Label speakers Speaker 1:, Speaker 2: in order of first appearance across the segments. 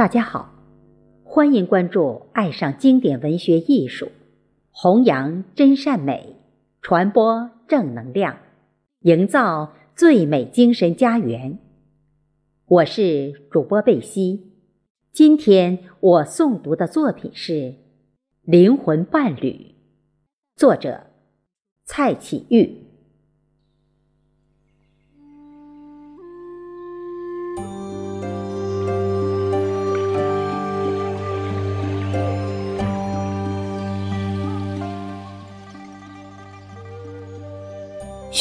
Speaker 1: 大家好，欢迎关注爱上经典文学艺术，弘扬真善美，传播正能量，营造最美精神家园。我是主播贝西，今天我诵读的作品是《灵魂伴侣》，作者蔡启玉。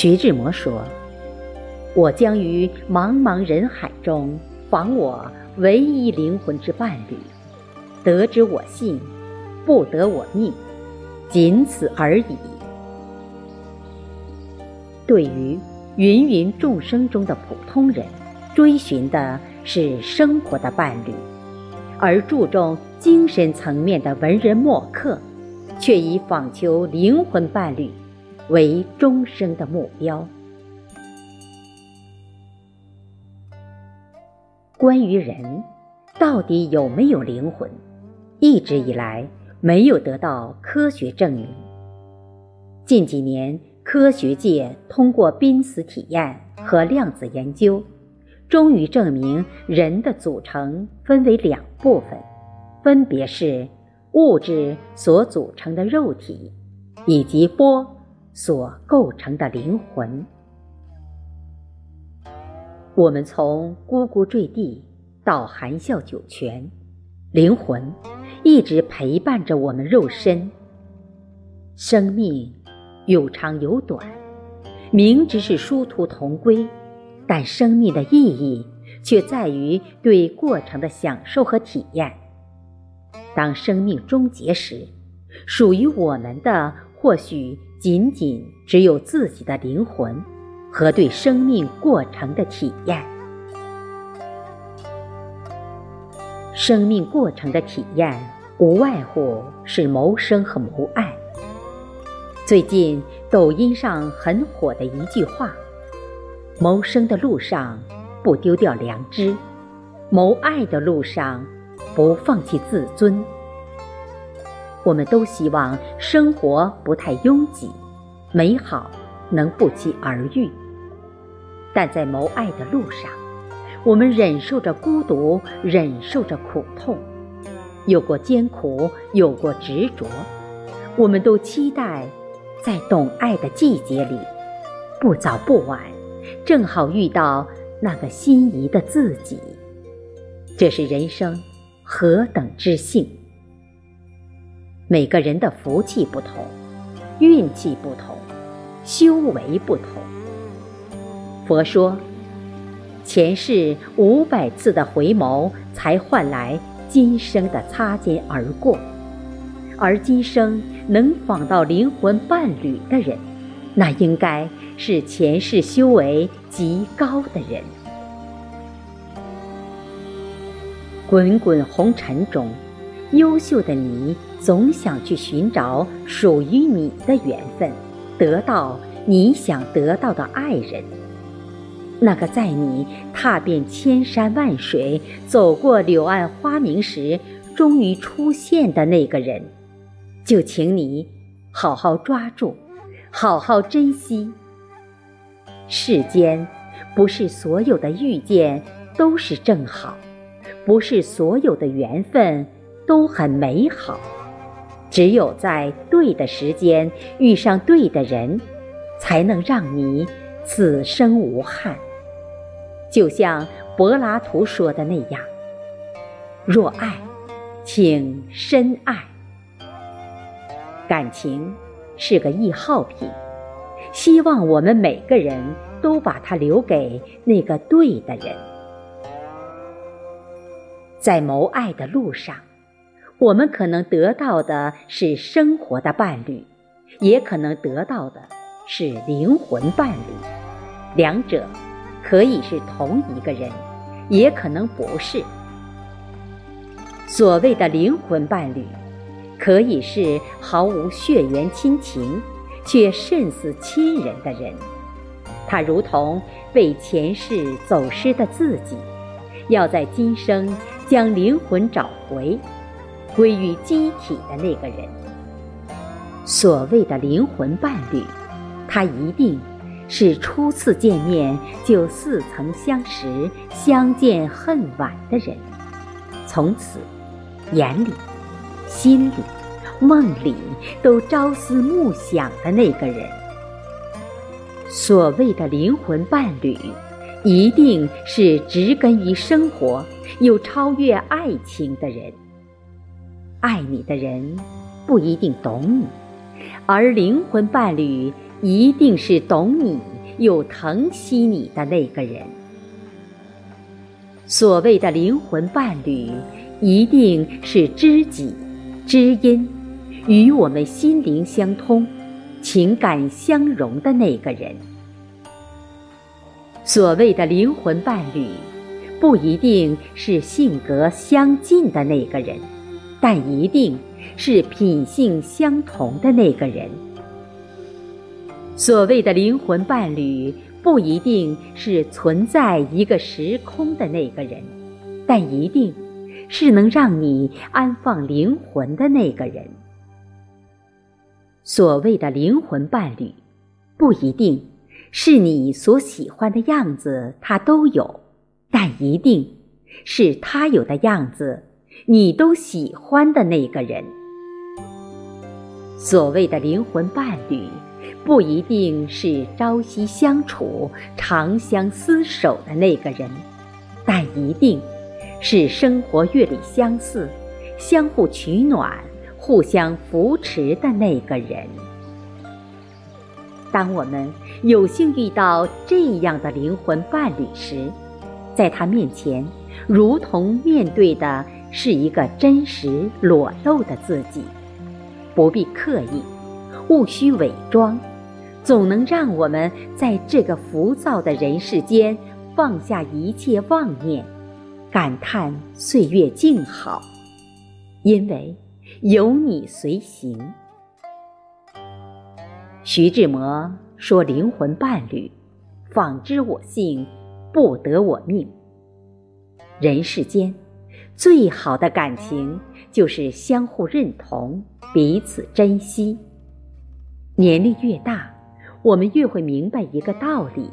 Speaker 1: 徐志摩说：“我将于茫茫人海中访我唯一灵魂之伴侣，得之我幸，不得我命，仅此而已。”对于芸芸众生中的普通人，追寻的是生活的伴侣；而注重精神层面的文人墨客，却以访求灵魂伴侣。为终生的目标。关于人到底有没有灵魂，一直以来没有得到科学证明。近几年，科学界通过濒死体验和量子研究，终于证明人的组成分为两部分，分别是物质所组成的肉体，以及波。所构成的灵魂，我们从呱呱坠地到含笑九泉，灵魂一直陪伴着我们肉身。生命有长有短，明知是殊途同归，但生命的意义却在于对过程的享受和体验。当生命终结时，属于我们的或许。仅仅只有自己的灵魂和对生命过程的体验。生命过程的体验，无外乎是谋生和谋爱。最近抖音上很火的一句话：“谋生的路上不丢掉良知，谋爱的路上不放弃自尊。”我们都希望生活不太拥挤，美好能不期而遇。但在谋爱的路上，我们忍受着孤独，忍受着苦痛，有过艰苦，有过执着。我们都期待，在懂爱的季节里，不早不晚，正好遇到那个心仪的自己。这是人生何等之幸！每个人的福气不同，运气不同，修为不同。佛说，前世五百次的回眸，才换来今生的擦肩而过。而今生能访到灵魂伴侣的人，那应该是前世修为极高的人。滚滚红尘中。优秀的你总想去寻找属于你的缘分，得到你想得到的爱人。那个在你踏遍千山万水、走过柳暗花明时，终于出现的那个人，就请你好好抓住，好好珍惜。世间不是所有的遇见都是正好，不是所有的缘分。都很美好，只有在对的时间遇上对的人，才能让你此生无憾。就像柏拉图说的那样：“若爱，请深爱。”感情是个易耗品，希望我们每个人都把它留给那个对的人。在谋爱的路上。我们可能得到的是生活的伴侣，也可能得到的是灵魂伴侣。两者可以是同一个人，也可能不是。所谓的灵魂伴侣，可以是毫无血缘亲情却甚似亲人的人。他如同被前世走失的自己，要在今生。将灵魂找回，归于机体的那个人。所谓的灵魂伴侣，他一定是初次见面就似曾相识、相见恨晚的人，从此眼里、心里、梦里都朝思暮想的那个人。所谓的灵魂伴侣。一定是植根于生活、又超越爱情的人。爱你的人不一定懂你，而灵魂伴侣一定是懂你又疼惜你的那个人。所谓的灵魂伴侣，一定是知己、知音，与我们心灵相通、情感相融的那个人。所谓的灵魂伴侣，不一定是性格相近的那个人，但一定是品性相同的那个人。所谓的灵魂伴侣，不一定是存在一个时空的那个人，但一定是能让你安放灵魂的那个人。所谓的灵魂伴侣，不一定。是你所喜欢的样子，他都有，但一定是他有的样子，你都喜欢的那个人。所谓的灵魂伴侣，不一定是朝夕相处、长相厮守的那个人，但一定是生活阅历相似、相互取暖、互相扶持的那个人。当我们有幸遇到这样的灵魂伴侣时，在他面前，如同面对的是一个真实裸露的自己，不必刻意，勿需伪装，总能让我们在这个浮躁的人世间放下一切妄念，感叹岁月静好，因为有你随行。徐志摩说：“灵魂伴侣，仿知我性，不得我命。人世间最好的感情，就是相互认同，彼此珍惜。年龄越大，我们越会明白一个道理：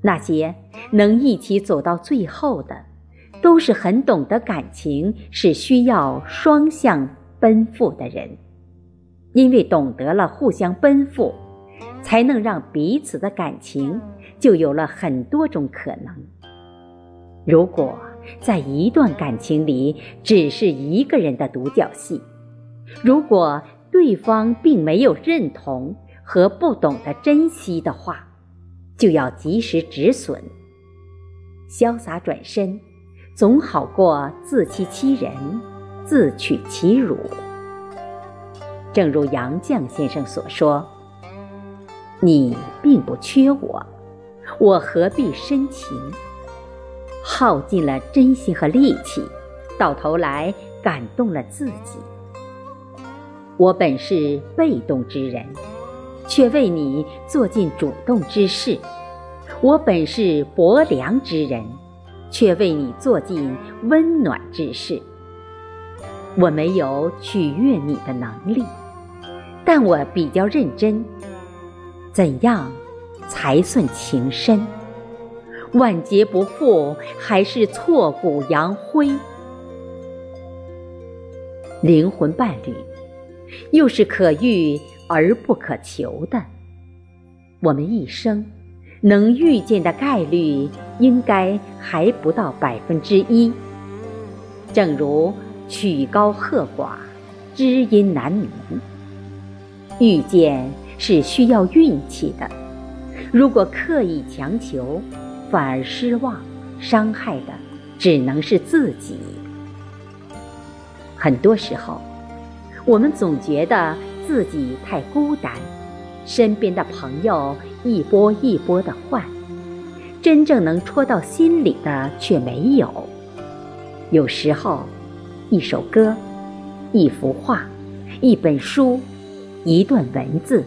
Speaker 1: 那些能一起走到最后的，都是很懂得感情是需要双向奔赴的人。”因为懂得了互相奔赴，才能让彼此的感情就有了很多种可能。如果在一段感情里只是一个人的独角戏，如果对方并没有认同和不懂得珍惜的话，就要及时止损，潇洒转身，总好过自欺欺人、自取其辱。正如杨绛先生所说：“你并不缺我，我何必深情？耗尽了真心和力气，到头来感动了自己。我本是被动之人，却为你做尽主动之事；我本是薄凉之人，却为你做尽温暖之事。我没有取悦你的能力。”但我比较认真，怎样才算情深？万劫不复，还是挫骨扬灰？灵魂伴侣，又是可遇而不可求的。我们一生能遇见的概率，应该还不到百分之一。正如曲高和寡，知音难觅。遇见是需要运气的，如果刻意强求，反而失望，伤害的只能是自己。很多时候，我们总觉得自己太孤单，身边的朋友一波一波的换，真正能戳到心里的却没有。有时候，一首歌，一幅画，一本书。一段文字，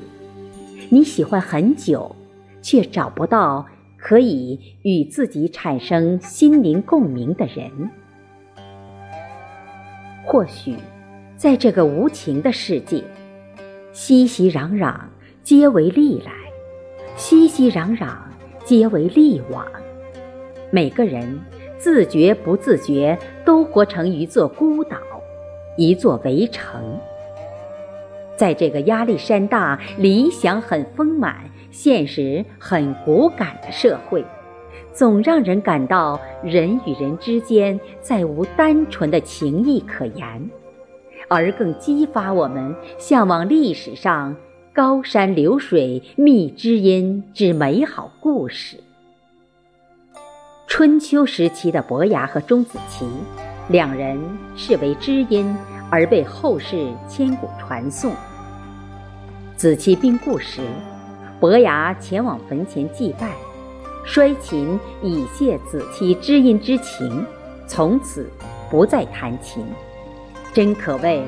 Speaker 1: 你喜欢很久，却找不到可以与自己产生心灵共鸣的人，或许，在这个无情的世界，熙熙攘攘皆为利来，熙熙攘攘皆为利往。每个人自觉不自觉，都活成一座孤岛，一座围城。在这个压力山大、理想很丰满、现实很骨感的社会。总让人感到人与人之间再无单纯的情谊可言，而更激发我们向往历史上高山流水觅知音之美好故事。春秋时期的伯牙和钟子期，两人是为知音而被后世千古传颂。子期病故时，伯牙前往坟前祭拜。衰琴以谢子期知音之情，从此不再弹琴，真可谓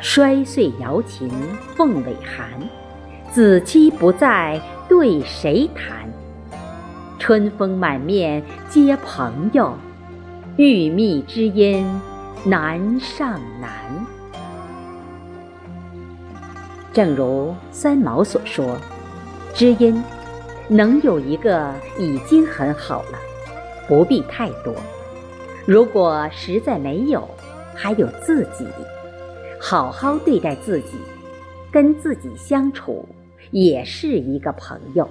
Speaker 1: 衰岁摇琴凤尾寒，子期不在对谁弹？春风满面皆朋友，欲觅知音难上难。正如三毛所说，知音。能有一个已经很好了，不必太多。如果实在没有，还有自己，好好对待自己，跟自己相处也是一个朋友。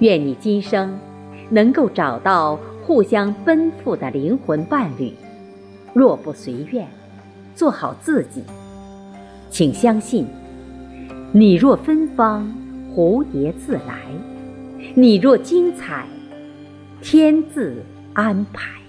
Speaker 1: 愿你今生能够找到互相奔赴的灵魂伴侣。若不随愿，做好自己，请相信你若芬芳蝴蝶自来你若精彩天自安排。